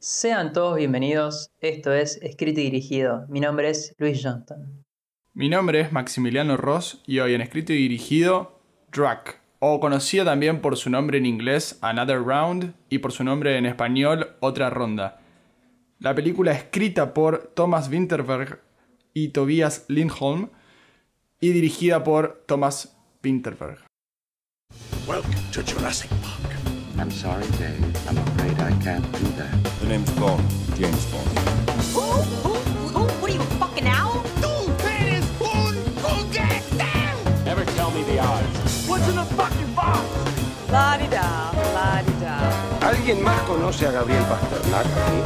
Sean todos bienvenidos, esto es Escrito y Dirigido. Mi nombre es Luis Johnston. Mi nombre es Maximiliano Ross y hoy en Escrito y Dirigido, Drac, o conocido también por su nombre en inglés Another Round y por su nombre en español Otra Ronda. La película escrita por Thomas Winterberg y Tobias Lindholm y dirigida por Thomas Winterberg. Welcome to Jurassic Park. I'm sorry, Dave. I'm afraid I can't do that. The name's Bond, James Bond. Who? Who? Who? What are you, a fucking owl? Tú eres un juguete. Never tell me the odds. What's in a fucking box? La-di-da, la-di-da. ¿Alguien más conoce a Gabriel Pasternak aquí?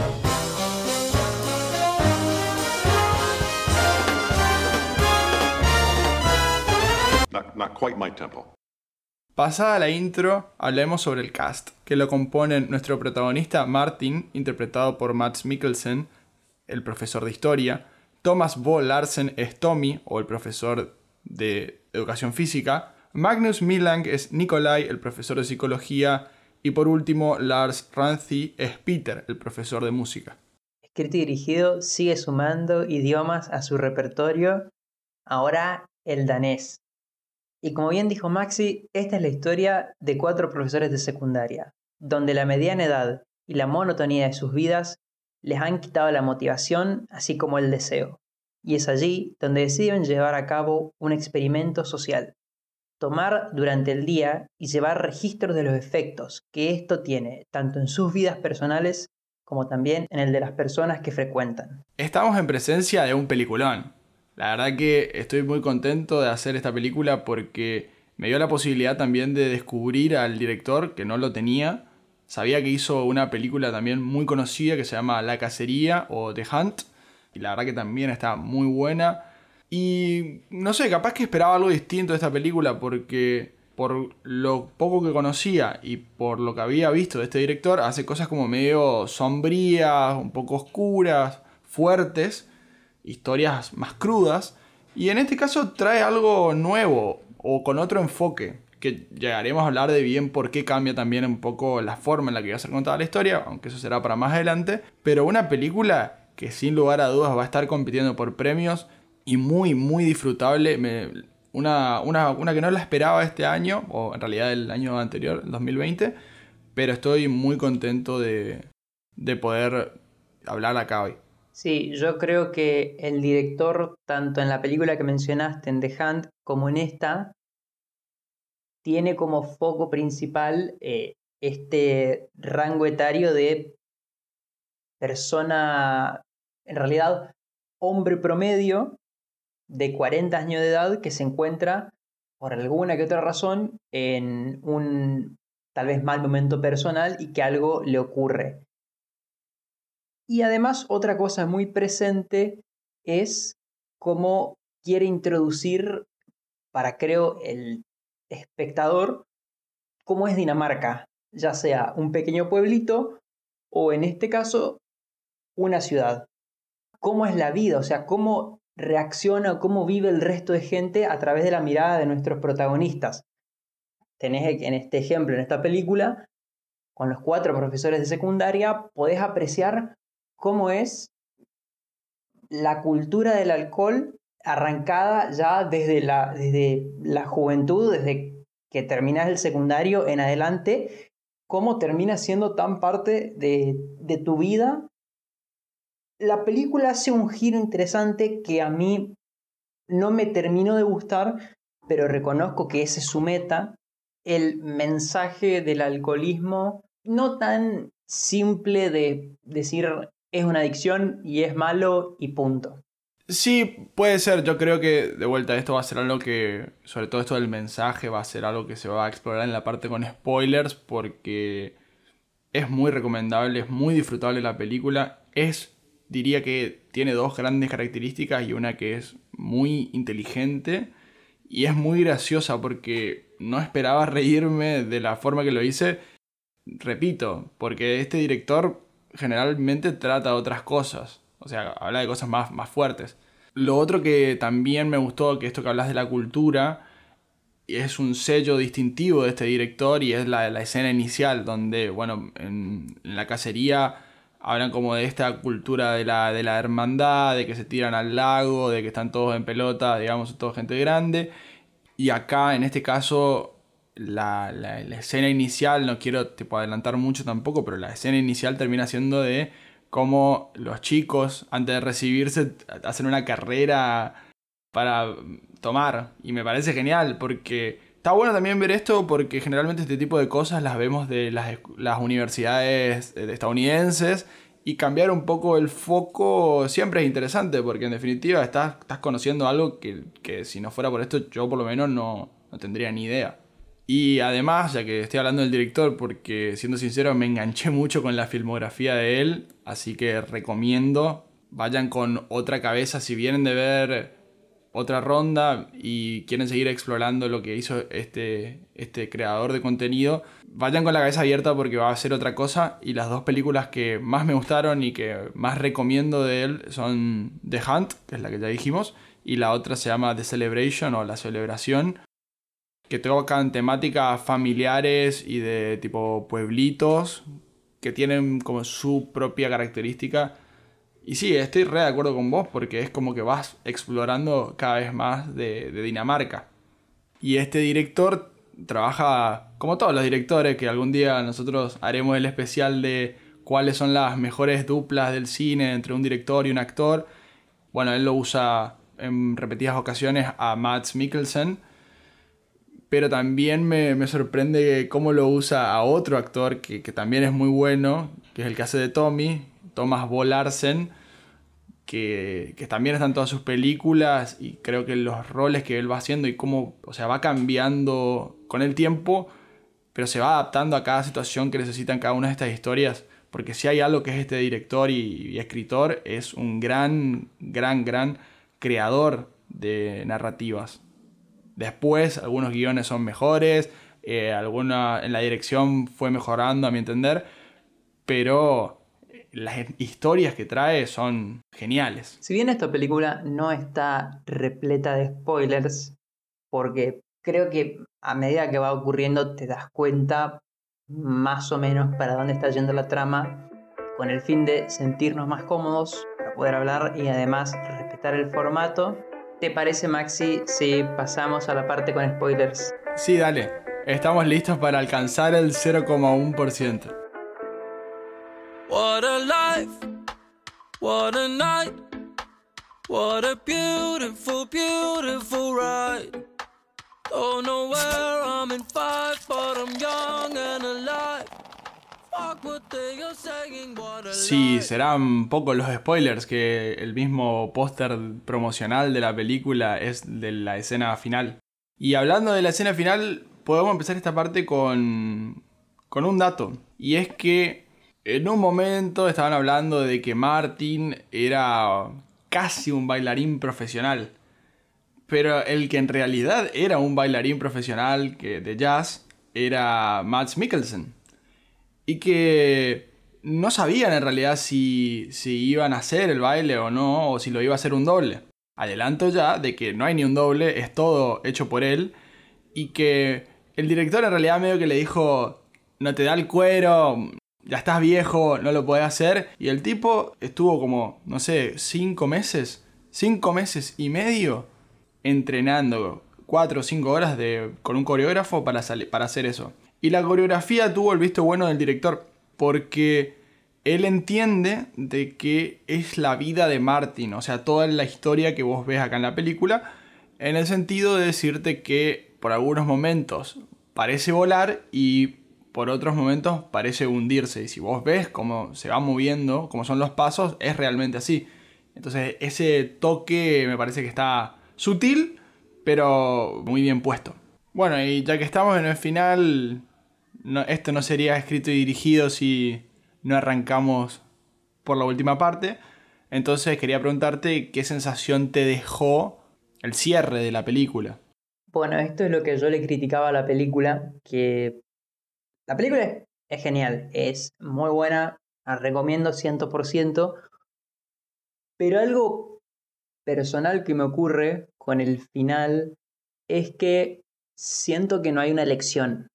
Not, not quite my tempo. Pasada la intro, hablemos sobre el cast, que lo componen nuestro protagonista Martin, interpretado por Mads Mikkelsen, el profesor de historia, Thomas Bo Larsen es Tommy, o el profesor de educación física, Magnus Milang es Nikolai, el profesor de psicología, y por último Lars Ranthi es Peter, el profesor de música. Escrito y Dirigido sigue sumando idiomas a su repertorio, ahora el danés. Y como bien dijo Maxi, esta es la historia de cuatro profesores de secundaria, donde la mediana edad y la monotonía de sus vidas les han quitado la motivación así como el deseo. Y es allí donde deciden llevar a cabo un experimento social. Tomar durante el día y llevar registros de los efectos que esto tiene tanto en sus vidas personales como también en el de las personas que frecuentan. Estamos en presencia de un peliculón. La verdad que estoy muy contento de hacer esta película porque me dio la posibilidad también de descubrir al director, que no lo tenía. Sabía que hizo una película también muy conocida que se llama La Cacería o The Hunt. Y la verdad que también está muy buena. Y no sé, capaz que esperaba algo distinto de esta película porque por lo poco que conocía y por lo que había visto de este director, hace cosas como medio sombrías, un poco oscuras, fuertes historias más crudas. Y en este caso trae algo nuevo o con otro enfoque, que llegaremos a hablar de bien por qué cambia también un poco la forma en la que va a ser contada la historia, aunque eso será para más adelante. Pero una película que sin lugar a dudas va a estar compitiendo por premios y muy, muy disfrutable. Una, una que no la esperaba este año, o en realidad el año anterior, el 2020, pero estoy muy contento de, de poder hablar acá hoy. Sí, yo creo que el director, tanto en la película que mencionaste, en The Hunt, como en esta, tiene como foco principal eh, este rango etario de persona, en realidad, hombre promedio de 40 años de edad que se encuentra, por alguna que otra razón, en un tal vez mal momento personal y que algo le ocurre. Y además otra cosa muy presente es cómo quiere introducir para creo el espectador cómo es Dinamarca, ya sea un pequeño pueblito o en este caso una ciudad. Cómo es la vida, o sea, cómo reacciona, cómo vive el resto de gente a través de la mirada de nuestros protagonistas. Tenés en este ejemplo, en esta película, con los cuatro profesores de secundaria, podés apreciar cómo es la cultura del alcohol arrancada ya desde la, desde la juventud, desde que terminas el secundario en adelante, cómo termina siendo tan parte de, de tu vida. La película hace un giro interesante que a mí no me terminó de gustar, pero reconozco que ese es su meta, el mensaje del alcoholismo, no tan simple de decir es una adicción y es malo y punto. Sí, puede ser. Yo creo que de vuelta esto va a ser algo que, sobre todo esto del mensaje, va a ser algo que se va a explorar en la parte con spoilers porque es muy recomendable, es muy disfrutable la película. Es, diría que tiene dos grandes características y una que es muy inteligente y es muy graciosa porque no esperaba reírme de la forma que lo hice. Repito, porque este director generalmente trata otras cosas. O sea, habla de cosas más, más fuertes. Lo otro que también me gustó, que esto que hablas de la cultura, es un sello distintivo de este director y es la, la escena inicial donde, bueno, en, la cacería hablan como de esta cultura de la, de la hermandad, de que se tiran al lago, de que están todos en pelota, digamos, toda gente grande. Y acá, en este caso, la, la- escena inicial, no quiero tipo, adelantar mucho tampoco, pero la escena inicial termina siendo de cómo los chicos, antes de recibirse, hacen una carrera para tomar. Y me parece genial, porque está bueno también ver esto, porque generalmente este tipo de cosas las vemos de las, las universidades eh, estadounidenses. Y cambiar un poco el foco siempre es interesante, porque en definitiva estás, estás conociendo algo que, que si no fuera por esto yo por lo menos no, no tendría ni idea. Y además, ya que estoy hablando del director, porque siendo sincero me enganché mucho con la filmografía de él, así que recomiendo, vayan con otra cabeza si vienen de ver otra ronda y quieren seguir explorando lo que hizo este, este creador de contenido, vayan con la cabeza abierta porque va a ser otra cosa y las dos películas que más me gustaron y que más recomiendo de él son The Hunt, que es la que ya dijimos, y la otra se llama The Celebration o La Celebración, que tocan temáticas familiares y de tipo pueblitos que tienen como su propia característica. Y sí, estoy re de acuerdo con vos porque es como que vas explorando cada vez más de, de Dinamarca. Y este director trabaja como todos los directores que algún día nosotros haremos el especial de cuáles son las mejores duplas del cine entre un director y un actor. Bueno, él lo usa en repetidas ocasiones a Mads Mikkelsen pero también me, me sorprende cómo lo usa a otro actor que, que también es muy bueno, que es el que hace de Tommy, Thomas Bo Larsen, que, que también está en todas sus películas y creo que los roles que él va haciendo y cómo, o sea, va cambiando con el tiempo, pero se va adaptando a cada situación que necesitan cada una de estas historias, porque si hay algo que es este director y escritor, es un gran, gran, gran creador de narrativas. Después algunos guiones son mejores, eh, alguna en la dirección fue mejorando a mi entender, pero las historias que trae son geniales. Si bien esta película no está repleta de spoilers, porque creo que a medida que va ocurriendo te das cuenta más o menos para dónde está yendo la trama, con el fin de sentirnos más cómodos para poder hablar y además respetar el formato. ¿Te parece, Maxi, si pasamos a la parte con spoilers? Sí, dale. Estamos listos para alcanzar el 0,1%. What a life, what a night, what a beautiful, beautiful ride. Don't know where I'm in five, but I'm young and alive. Sí, serán pocos los spoilers que el mismo póster promocional de la película es de la escena final. Y hablando de la escena final, podemos empezar esta parte con, con un dato. Y es que en un momento estaban hablando de que Martin era casi un bailarín profesional. Pero el que en realidad era un bailarín profesional que, de jazz era Mads Mikkelsen y que no sabían en realidad si, si iban a hacer el baile o no, o si lo iba a hacer un doble. Adelanto ya de que no hay ni un doble, es todo hecho por él, y que el director en realidad medio que le dijo, no te da el cuero, ya estás viejo, no lo podés hacer, y el tipo estuvo como, no sé, cinco meses, cinco meses y medio entrenando cuatro o cinco horas de, con un coreógrafo para, para hacer eso. Y la coreografía tuvo el visto bueno del director, porque él entiende de que es la vida de Martin, o sea, toda la historia que vos ves acá en la película, en el sentido de decirte que por algunos momentos parece volar y por otros momentos parece hundirse. Y si vos ves cómo se va moviendo, cómo son los pasos, es realmente así. Entonces ese toque me parece que está sutil, pero muy bien puesto. Bueno, y ya que estamos en el final, esto no sería escrito y dirigido si no arrancamos por la última parte. Entonces quería preguntarte qué sensación te dejó el cierre de la película. Bueno, esto es lo que yo le criticaba a la película, que la película es, es genial, es muy buena, la recomiendo 100%, pero algo personal que me ocurre con el final es que siento que no hay una lección,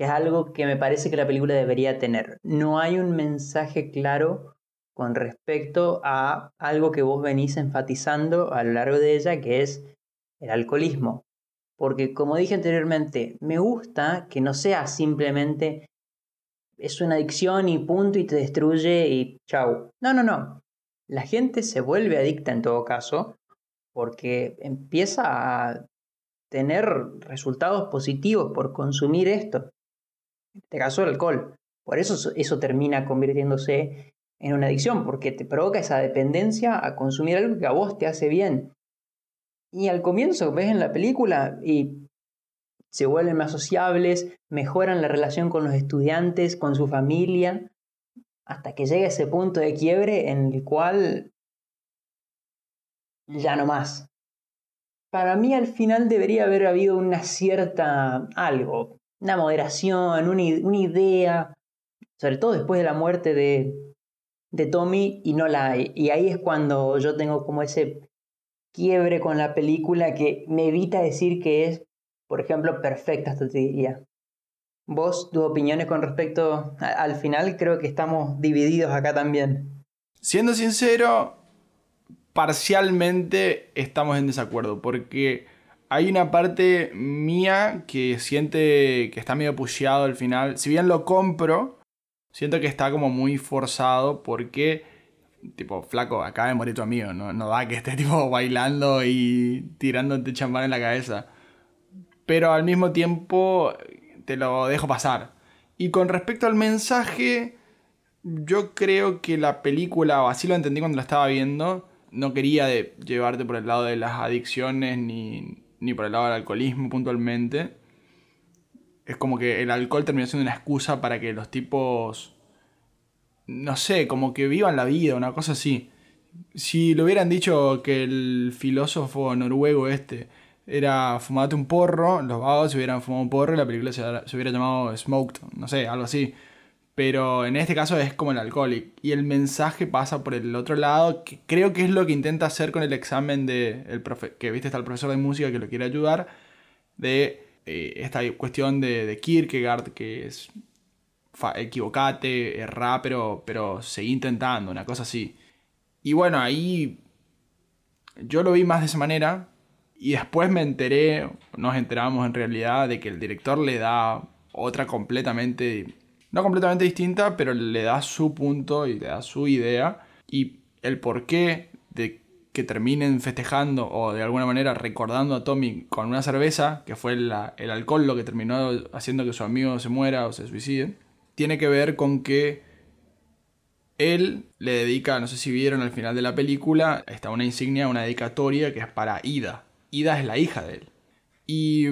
que es algo que me parece que la película debería tener. No hay un mensaje claro con respecto a algo que vos venís enfatizando a lo largo de ella, que es el alcoholismo. Porque como dije anteriormente, me gusta que no sea simplemente es una adicción y punto y te destruye y chau. No, no, no. La gente se vuelve adicta en todo caso porque empieza a tener resultados positivos por consumir esto. En este caso el alcohol. Por eso eso termina convirtiéndose en una adicción, porque te provoca esa dependencia a consumir algo que a vos te hace bien. Y al comienzo ves en la película y se vuelven más sociables, mejoran la relación con los estudiantes, con su familia, hasta que llega ese punto de quiebre en el cual ya no más. Para mí al final debería haber habido una cierta algo, una moderación, una, una idea, sobre todo después de la muerte de, de Tommy y no la hay. Y ahí es cuando yo tengo como ese quiebre con la película que me evita decir que es, por ejemplo, perfecta, hasta te diría. Vos, tus opiniones con respecto al final, creo que estamos divididos acá también. Siendo sincero, parcialmente estamos en desacuerdo, porque hay una parte mía que siente que está medio pusheado al final. Si bien lo compro, siento que está como muy forzado porque, tipo, flaco, acaba de morir tu amigo, no, da que esté tipo bailando y tirándote champán en la cabeza. Pero al mismo tiempo te lo dejo pasar. Y con respecto al mensaje, yo creo que la película, o así lo entendí cuando la estaba viendo, no quería llevarte por el lado de las adicciones ni, ni por el lado del alcoholismo puntualmente. Es como que el alcohol terminó siendo una excusa para que los tipos, no sé, como que vivan la vida, una cosa así. Si le hubieran dicho que el filósofo noruego este era fumate un porro, los vagos se hubieran fumado un porro y la película se hubiera llamado Smoked, no sé, algo así. Pero en este caso es como el alcohol. Y el mensaje pasa por el otro lado, que creo que es lo que intenta hacer con el examen de el profe que viste está el profesor de música que lo quiere ayudar, de eh, esta cuestión de, de, Kierkegaard, que es equivocate, erra, pero, pero seguí intentando, una cosa así. Y bueno, ahí yo lo vi más de esa manera. Y después me enteré, nos enteramos en realidad, de que el director le da otra completamente no completamente distinta, pero le da su punto y le da su idea. Y el porqué de que terminen festejando o de alguna manera recordando a Tommy con una cerveza, que fue el alcohol lo que terminó haciendo que su amigo se muera o se suicide, tiene que ver con que él le dedica, no sé si vieron al final de la película, está una insignia, una dedicatoria que es para Ida. Ida es la hija de él. Y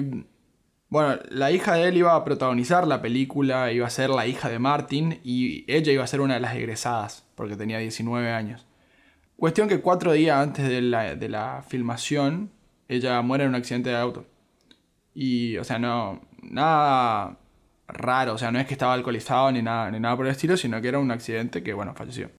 bueno, la hija de él iba a protagonizar la película, iba a ser la hija de Martin y ella iba a ser una de las egresadas, porque tenía 19 años. Cuestión que cuatro días antes de la, filmación, ella muere en un accidente de auto. Y, o sea, no, nada raro, o sea, no es que estaba alcoholizado ni nada, ni nada por el estilo, sino que era un accidente que, bueno, falleció.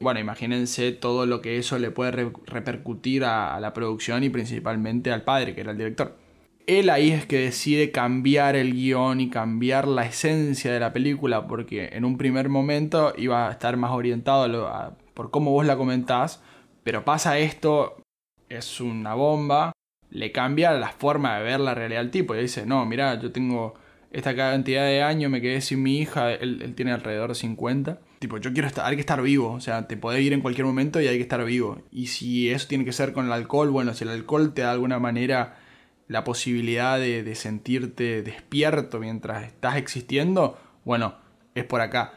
Bueno, imagínense todo lo que eso le puede repercutir a la producción y principalmente al padre, que era el director él ahí es que decide cambiar el guion y cambiar la esencia de la película, porque en un primer momento iba a estar más orientado a por cómo vos la comentás, pero pasa esto, es una bomba, le cambia la forma de ver la realidad al tipo y dice, no, mira, yo tengo esta cantidad de años, me quedé sin mi hija, él, él tiene alrededor de 50. Tipo, yo quiero estar, hay que estar vivo, o sea, te podés ir en cualquier momento y hay que estar vivo. Y si eso tiene que ser con el alcohol, bueno, si el alcohol te da de alguna manera la posibilidad de, sentirte despierto mientras estás existiendo, bueno, es por acá.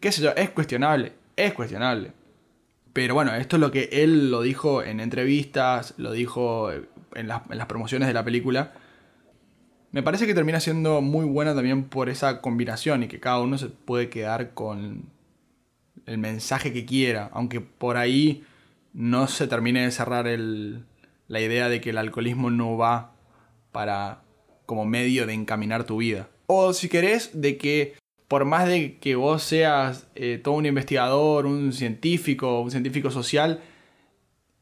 ¿Qué sé yo? Es cuestionable, es cuestionable. Pero bueno, esto es lo que él lo dijo en entrevistas, lo dijo en las, en las promociones de la película. Me parece que termina siendo muy buena también por esa combinación y que cada uno se puede quedar con el mensaje que quiera, aunque por ahí no se termine de cerrar el, la idea de que el alcoholismo no va para como medio de encaminar tu vida. O si querés, de que por más de que vos seas eh, todo un investigador, un científico, un científico social,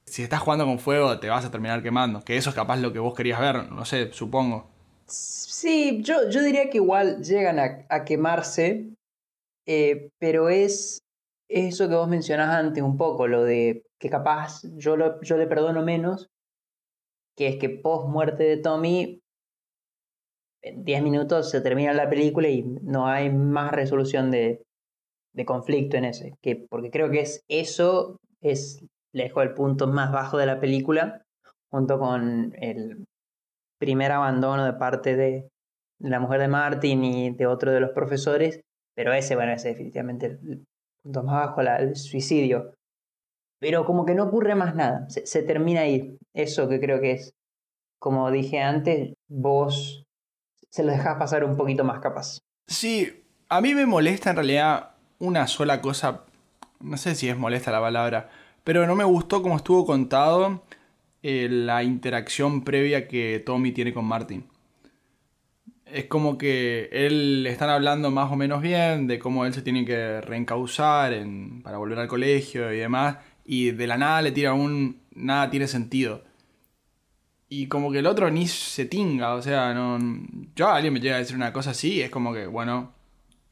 si estás jugando con fuego te vas a terminar quemando. Que eso es capaz lo que vos querías ver, no sé, supongo. Sí, yo, yo diría que igual llegan a, quemarse, eh, pero es eso que vos mencionás antes un poco, lo de que capaz yo, lo- yo le perdono menos, que es que post muerte de Tommy, en 10 minutos se termina la película y no hay más resolución de, de conflicto en ese, que, porque creo que es eso, es lejos el punto más bajo de la película, junto con el primer abandono de parte de la mujer de Martin y de otro de los profesores, pero ese, bueno, ese definitivamente el, punto más bajo, la- el suicidio. Pero como que no ocurre más nada, se, termina ahí. Eso que creo que es, como dije antes, vos se lo dejás pasar un poquito más capaz. Sí, a mí me molesta en realidad una sola cosa. No sé si es molesta la palabra, pero no me gustó cómo estuvo contado eh, la interacción previa que Tommy tiene con Martin. Es como que él le están hablando más o menos bien de cómo él se tiene que reencauzar en- para volver al colegio y demás. Y de la nada le tira un. Nada tiene sentido. Y como que el otro ni se tinga, o sea, no. Yo a alguien me llega a decir una cosa así, es como que, bueno,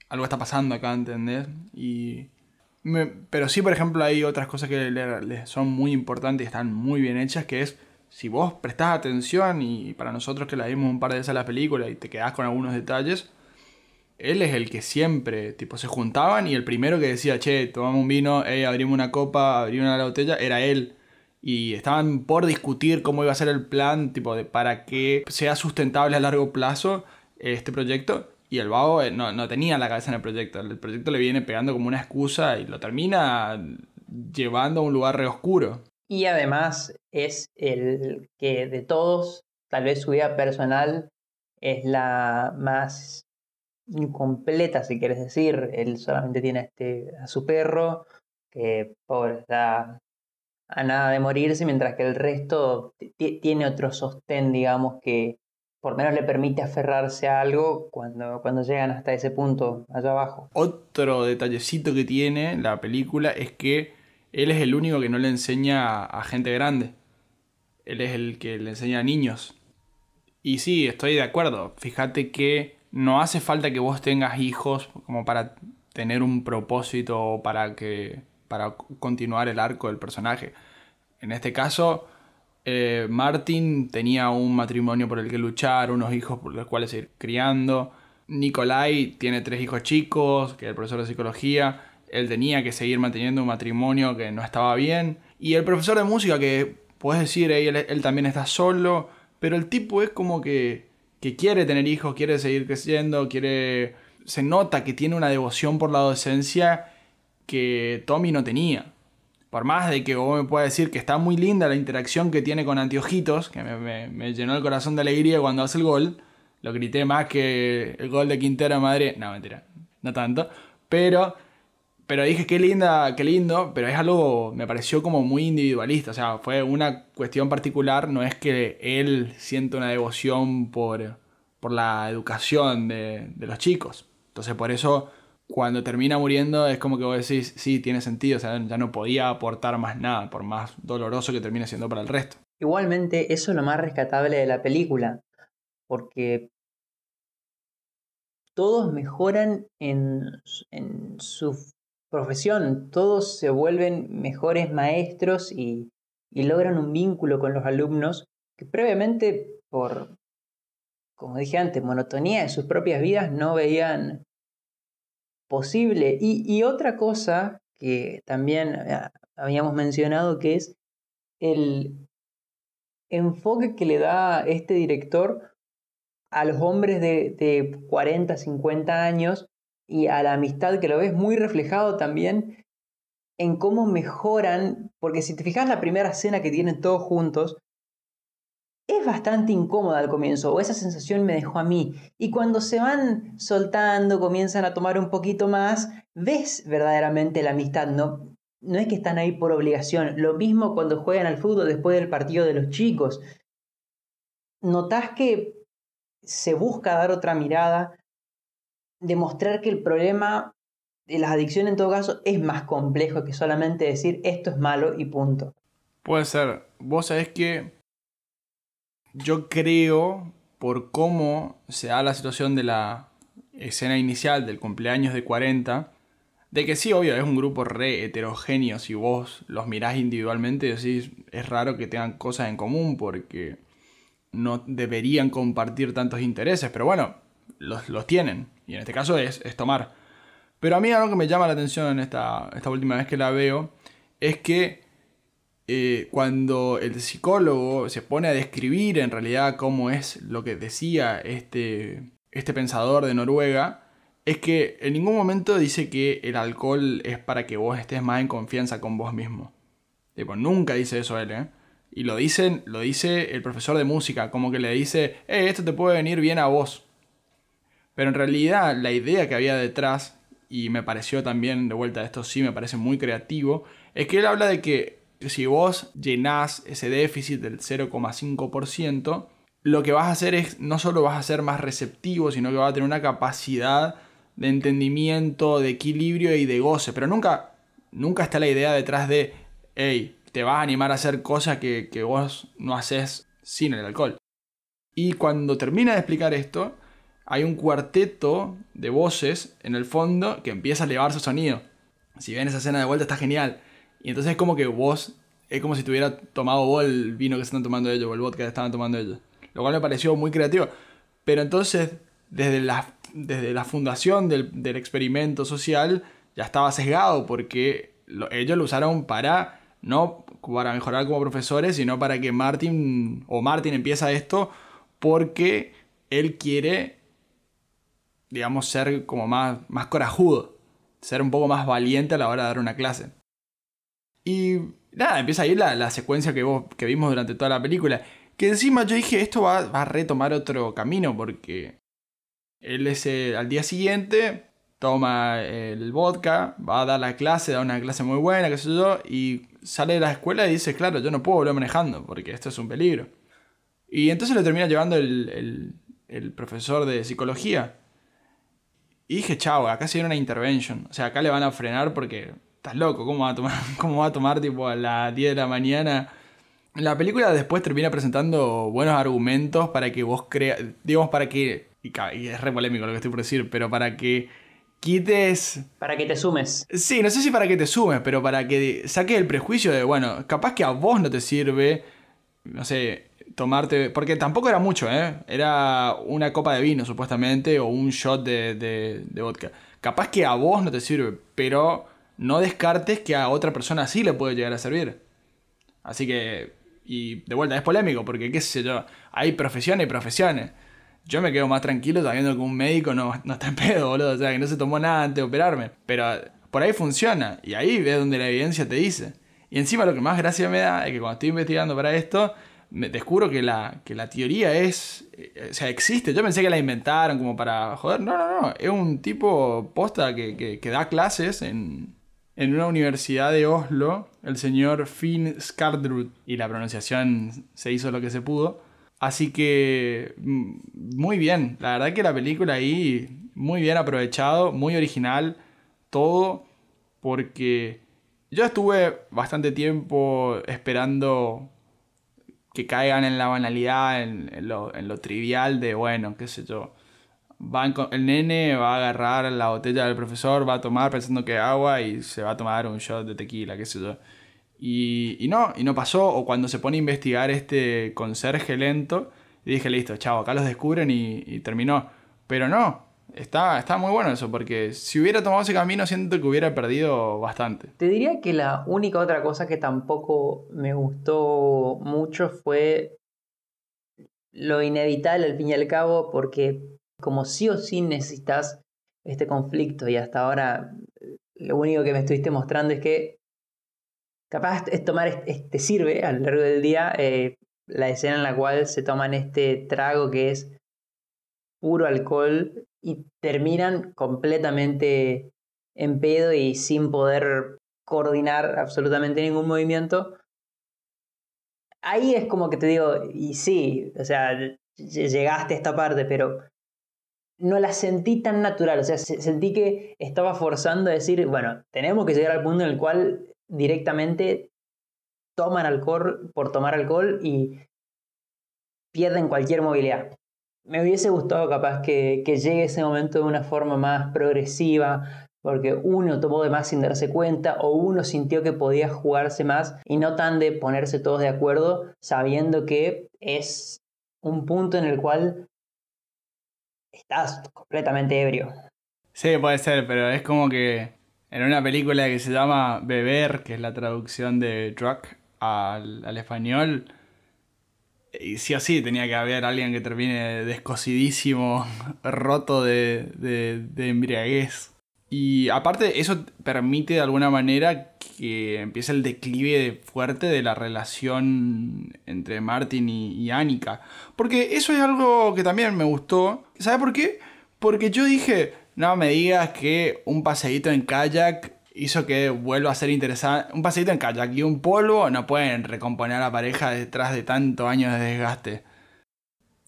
algo está pasando acá, ¿entendés? Y. pero sí, por ejemplo, hay otras cosas que le, le son muy importantes y están muy bien hechas, que es. Si vos prestás atención, y para nosotros que la vimos un par de veces a la película y te quedás con algunos detalles, él es el que siempre, tipo, se juntaban y el primero que decía, che, tomamos un vino, hey, abrimos una copa, abrimos una botella, era él. Y estaban por discutir cómo iba a ser el plan, tipo, de para que sea sustentable a largo plazo este proyecto. Y el vago eh, no, no tenía la cabeza en el proyecto. El proyecto le viene pegando como una excusa y lo termina llevando a un lugar re oscuro. Y además es el que de todos, tal vez su vida personal es la más incompleta, si quieres decir. Él solamente tiene a este, a su perro, que pobre está a nada de morirse, mientras que el resto ti- tiene otro sostén, digamos, que por menos le permite aferrarse a algo cuando, cuando llegan hasta ese punto allá abajo. Otro detallecito que tiene la película es que él es el único que no le enseña a gente grande. Él es el que le enseña a niños. Y sí, estoy de acuerdo. Fíjate que no hace falta que vos tengas hijos como para tener un propósito para que para continuar el arco del personaje. En este caso, eh, Martin tenía un matrimonio por el que luchar, unos hijos por los cuales ir criando. Nikolai tiene tres hijos chicos, que es el profesor de psicología. Él tenía que seguir manteniendo un matrimonio que no estaba bien. Y el profesor de música, que puedes decir, "Ey, él, él también está solo. Pero el tipo es como que, que quiere tener hijos, quiere seguir creciendo, quiere... Se nota que tiene una devoción por la docencia que Tommy no tenía. Por más de que vos me puedas decir que está muy linda la interacción que tiene con Antiojitos, que me, me- me llenó el corazón de alegría cuando hace el gol. Lo grité más que el gol de Quintero a Madrid. No, mentira, no tanto. Pero, pero dije qué linda, qué lindo, pero es algo, me pareció como muy individualista. O sea, fue una cuestión particular, no es que él siente una devoción por, por la educación de, de los chicos. Entonces, por eso cuando termina muriendo es como que vos decís, sí, tiene sentido, o sea, ya no podía aportar más nada, por más doloroso que termine siendo para el resto. Igualmente, eso es lo más rescatable de la película, porque todos mejoran en, en su profesión, todos se vuelven mejores maestros y, logran un vínculo con los alumnos que previamente, por, como dije antes, monotonía de sus propias vidas, no veían posible. Y, y otra cosa que también eh, habíamos mencionado que es el enfoque que le da este director a los hombres de, de 40, 50 años y a la amistad que lo ves muy reflejado también en cómo mejoran, porque si te fijas la primera escena que tienen todos juntos, es bastante incómoda al comienzo, o esa sensación me dejó a mí. Y cuando se van soltando, comienzan a tomar un poquito más, ves verdaderamente la amistad, no, no es que están ahí por obligación. Lo mismo cuando juegan al fútbol después del partido de los chicos. Notás que se busca dar otra mirada, demostrar que el problema de las adicciones en todo caso es más complejo que solamente decir esto es malo y punto. Puede ser. Vos sabés que yo creo, por cómo se da la situación de la escena inicial del cumpleaños de 40. De que sí, obvio, es un grupo re heterogéneo. Si vos los mirás individualmente, decís, es raro que tengan cosas en común porque no deberían compartir tantos intereses. Pero bueno, los, los tienen. Y en este caso es, tomar. Pero a mí algo que me llama la atención esta, esta última vez que la veo es que eh, cuando el psicólogo se pone a describir en realidad cómo es lo que decía este, este pensador de Noruega, es que en ningún momento dice que el alcohol es para que vos estés más en confianza con vos mismo. Tipo, nunca dice eso él, ¿eh? Y lo, dicen, lo dice el profesor de música, como que le dice, eh, esto te puede venir bien a vos. Pero en realidad la idea que había detrás, y me pareció también, de vuelta, esto sí me parece muy creativo, es que él habla de que si vos llenás ese déficit del 0,5%, lo que vas a hacer es, no solo vas a ser más receptivo, sino que vas a tener una capacidad de entendimiento, de equilibrio y de goce. Pero nunca, nunca está la idea detrás de, hey, te vas a animar a hacer cosas que, que vos no haces sin el alcohol. Y cuando termina de explicar esto, hay un cuarteto de voces en el fondo que empieza a elevar su sonido. Si ven esa escena de vuelta está genial. Y entonces es como que vos, es como si tuviera tomado vos el vino que están tomando ellos o el vodka que estaban tomando ellos. Lo cual me pareció muy creativo. Pero entonces, desde la, desde la fundación del, del experimento social, ya estaba sesgado porque lo- ellos lo usaron para, no para mejorar como profesores, sino para que Martin, o Martin empieza esto porque él quiere, digamos, ser como más, más corajudo, ser un poco más valiente a la hora de dar una clase. Y nada, empieza ahí la, la secuencia que, vos, que vimos durante toda la película. Que encima yo dije, esto va, va a retomar otro camino porque él es, eh, al día siguiente toma el vodka, va a dar la clase, da una clase muy buena, qué sé yo, y sale de la escuela y dice, claro, yo no puedo volver manejando porque esto es un peligro. Y entonces lo termina llevando el, el- el profesor de psicología. Y dije, chao, acá se viene una intervention. O sea, acá le van a frenar porque estás loco, ¿cómo va a tomar, cómo va a tomar tipo a las 10 de la mañana? La película después termina presentando buenos argumentos para que vos creas, digamos, para que, y, y es re polémico lo que estoy por decir, pero para que quites Para que te sumes. Sí, no sé si para que te sumes, pero para que saques el prejuicio de, bueno, capaz que a vos no te sirve, no sé, tomarte. Porque tampoco era mucho, ¿eh? Era una copa de vino, supuestamente, o un shot de, de, vodka. Capaz que a vos no te sirve, pero no descartes que a otra persona sí le puede llegar a servir. Así que, y de vuelta, es polémico, porque qué sé yo, hay profesiones y profesiones. Yo me quedo más tranquilo sabiendo que un médico no, no está en pedo, boludo. O sea, que no se tomó nada antes de operarme. Pero por ahí funciona. Y ahí ves donde la evidencia te dice. Y encima lo que más gracia me da es que cuando estoy investigando para esto, me descubro que la, que la teoría es... eh, O sea, existe. Yo pensé que la inventaron como para... Joder, no, no, no. Es un tipo posta que, que, que da clases en, en una universidad de Oslo, el señor Finn Skardrud, y la pronunciación se hizo lo que se pudo. Así que mm, muy bien, la verdad que la película ahí muy bien aprovechado, muy original, todo, porque yo estuve bastante tiempo esperando que caigan en la banalidad, en, lo, trivial de, bueno, qué sé yo, van con- el nene va a agarrar la botella del profesor, va a tomar pensando que agua y se va a tomar un shot de tequila, qué sé yo. Y, no, y no pasó. O cuando se pone a investigar este conserje lento, dije, listo, chavo, acá los descubren y terminó. Pero no, está, muy bueno eso, porque si hubiera tomado ese camino, siento que hubiera perdido bastante. Te diría que la única otra cosa que tampoco me gustó mucho fue lo inevitable al fin y al cabo, porque como sí o sí necesitas este conflicto y hasta ahora eh, lo único que me estuviste mostrando es que capaz es tomar, es- te sirve a lo largo del día eh, la escena en la cual se toman este trago que es puro alcohol y terminan completamente en pedo y sin poder coordinar absolutamente ningún movimiento. Ahí es como que te digo, y sí, o sea, ll- llegaste a esta parte, pero no la sentí tan natural, o sea, se- sentí que estaba forzando a decir, bueno, tenemos que llegar al punto en el cual directamente toman alcohol por tomar alcohol y pierden cualquier movilidad. Me hubiese gustado capaz que, que llegue ese momento de una forma más progresiva, porque uno tomó de más sin darse cuenta o uno sintió que podía jugarse más y no tan de ponerse todos de acuerdo sabiendo que es un punto en el cual estás completamente ebrio. Sí, puede ser, pero es como que en una película que se llama Beber, que es la traducción de drug al, al español, y sí o sí tenía que haber alguien que termine descosidísimo, roto de, de, de embriaguez. Y aparte, eso permite de alguna manera que empiece el declive fuerte de la relación entre Martin y, y Annika. Porque eso es algo que también me gustó. ¿Sabes por qué? Porque yo dije, no me digas que un paseíto en kayak hizo que vuelva a ser interesante. Un paseíto en kayak y un polvo no pueden recomponer a la pareja detrás de tantos años de desgaste.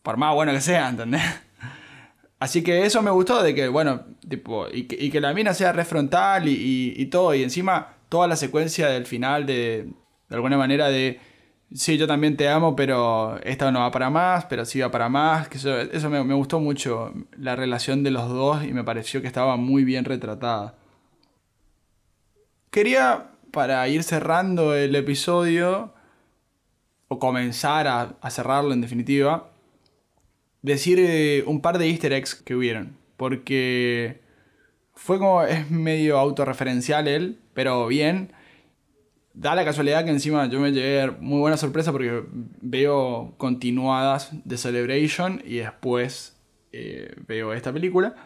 Por más bueno que sea, ¿entendés? Así que eso me gustó de que, bueno, tipo, y que, la mina sea re frontal y, y, todo. Y encima toda la secuencia del final de, de alguna manera de, sí, yo también te amo, pero esta no va para más, pero sí va para más. Que eso eso me gustó mucho, la relación de los dos y me pareció que estaba muy bien retratada. Quería, para ir cerrando el episodio, o comenzar a, cerrarlo en definitiva, decir eh, un par de easter eggs que hubieron. Porque fue como, es medio autorreferencial él, pero bien. Da la casualidad que encima yo me llevé muy buena sorpresa porque veo continuadas de Celebration y después eh, veo esta película.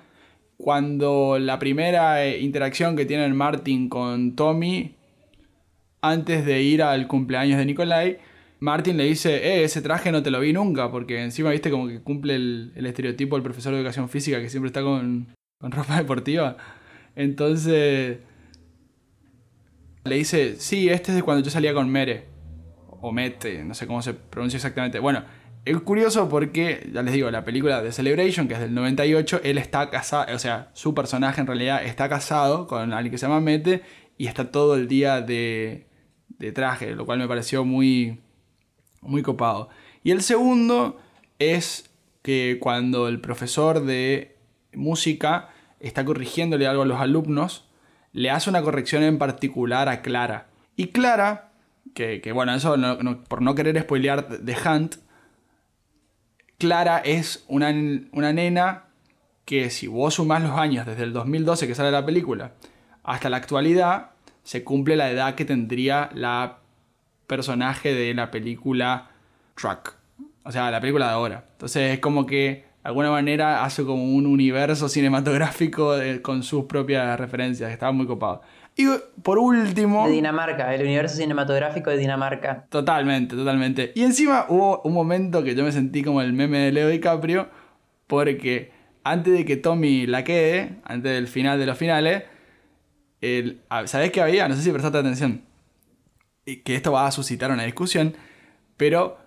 Cuando la primera eh, interacción que tiene Martin con Tommy antes de ir al cumpleaños de Nikolai, Martin le dice, eh, ese traje no te lo vi nunca, porque encima, viste, como que cumple el, estereotipo del profesor de educación física que siempre está con, con ropa deportiva. Entonces, le dice, sí, este es de cuando yo salía con Mere, o Mete, no sé cómo se pronuncia exactamente. Bueno, es curioso porque, ya les digo, la película de Celebration, que es del 98, él está casado, o sea, su personaje en realidad está casado con alguien que se llama Mete y está todo el día de, de traje, lo cual me pareció muy, muy copado. Y el segundo es que cuando el profesor de música está corrigiéndole algo a los alumnos, le hace una corrección en particular a Clara. Y Clara, que, que bueno, eso por no querer spoilear de Hunt, Clara es una, una nena que si vos sumás los años desde el 2012 que sale la película hasta la actualidad, se cumple la edad que tendría la personaje de la película Truck. O sea, la película de ahora. Entonces es como que de alguna manera hace como un universo cinematográfico con sus propias referencias. Estaba muy copado. Y por último... De Dinamarca, el universo cinematográfico de Dinamarca. Totalmente, totalmente. Y encima hubo un momento que yo me sentí como el meme de Leo DiCaprio, porque antes de que Tommy la quede, antes del final de los finales, el, ah, ¿sabés qué había? No sé si prestaste atención. Que esto va a suscitar una discusión, pero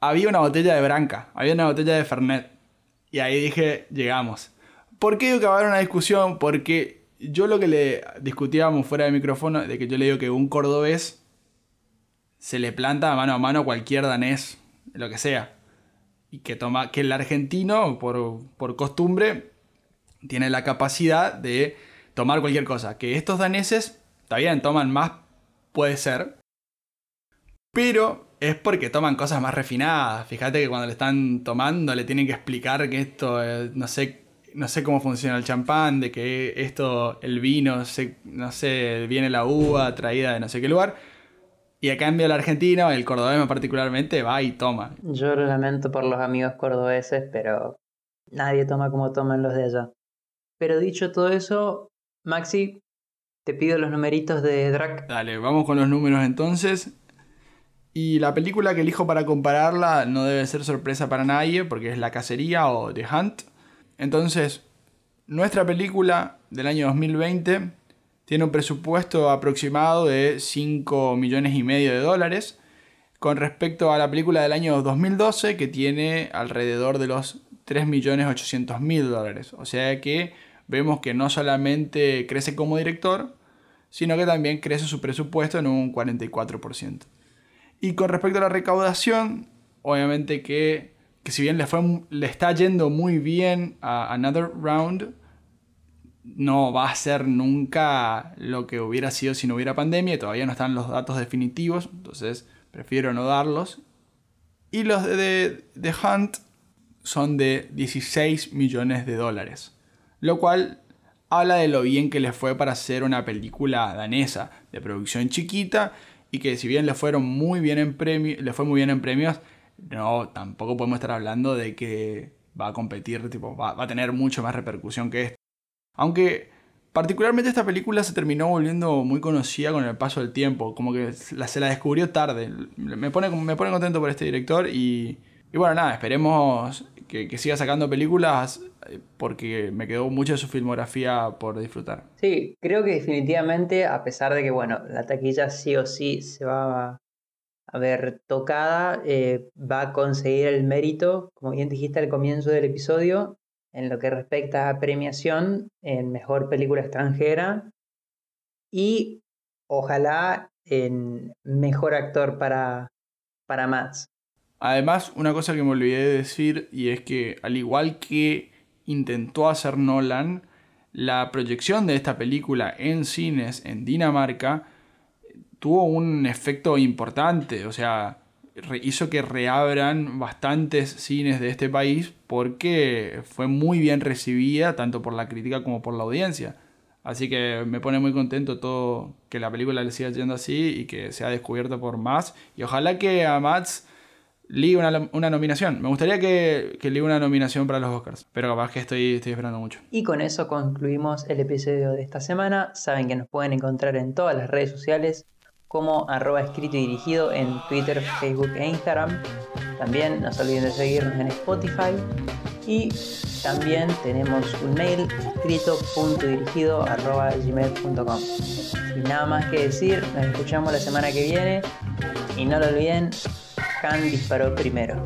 había una botella de Branca, había una botella de Fernet. Y ahí dije, llegamos. ¿Por qué digo que va a haber una discusión? Porque yo lo que le discutíamos fuera de micrófono, de que yo le digo que un cordobés se le planta mano a mano a cualquier danés, lo que sea. Y que, toma, que el argentino, por, por costumbre, tiene la capacidad de tomar cualquier cosa. Que estos daneses, está bien, toman más, puede ser. Pero es porque toman cosas más refinadas. Fíjate que cuando le están tomando le tienen que explicar que esto, eh, no sé, no sé cómo funciona el champán, de que esto, el vino, se- no sé, viene la uva traída de no sé qué lugar. Y a cambio el argentino, el cordobés particularmente, va y toma. Yo lo lamento por los amigos cordobeses, pero nadie toma como toman los de allá. Pero dicho todo eso, Maxi, te pido los numeritos de Drac. Dale, vamos con los números entonces. Y la película que elijo para compararla no debe ser sorpresa para nadie, porque es La Cacería o The Hunt. Entonces, nuestra película del año 2020 tiene un presupuesto aproximado de 5 millones y medio de dólares, con respecto a la película del año 2012 que tiene alrededor de los 3 millones 800 mil dólares. O sea que vemos que no solamente crece como director, sino que también crece su presupuesto en un 44%. Y con respecto a la recaudación, obviamente que que si bien le, fue, le está yendo muy bien a Another Round, no va a ser nunca lo que hubiera sido si no hubiera pandemia. Todavía no están los datos definitivos, entonces prefiero no darlos. Y los de The Hunt son de 16 millones de dólares. Lo cual habla de lo bien que le fue para hacer una película danesa de producción chiquita y que si bien le fueron muy bien en premios, le fue muy bien en premios, no tampoco podemos estar hablando de que va a competir, tipo, va, va a tener mucho más repercusión que esto. Aunque particularmente esta película se terminó volviendo muy conocida con el paso del tiempo, como que la, se la descubrió tarde. Me pone, me pone contento por este director y, y bueno, nada, esperemos que, que, siga sacando películas eh, porque me quedó mucho de su filmografía por disfrutar. Sí, creo que definitivamente, a pesar de que, bueno, la taquilla sí o sí se va a ver tocada, eh, va a conseguir el mérito, como bien dijiste al comienzo del episodio, en lo que respecta a premiación en mejor película extranjera y ojalá en mejor actor para, para. Además, una cosa que me olvidé de decir y es que al igual que intentó hacer Nolan, la proyección de esta película en cines en Dinamarca tuvo un efecto importante, o sea, hizo que reabran bastantes cines de este país porque fue muy bien recibida tanto por la crítica como por la audiencia. Así que me pone muy contento todo que la película le siga yendo así y que sea descubierta por más. Y ojalá que a Mats ligue una, una, nominación. Me gustaría que, que una nominación para los Oscars, pero capaz que estoy, estoy esperando mucho. Y con eso concluimos el episodio de esta semana. Saben que nos pueden encontrar en todas las redes sociales como arroba escrito y dirigido en Twitter, Facebook e Instagram. También no se olviden de seguirnos en Spotify. Y también tenemos un mail escrito.dirigido arroba gmail.com. Sin nada más que decir, nos escuchamos la semana que viene. Y no lo olviden, Han disparó primero.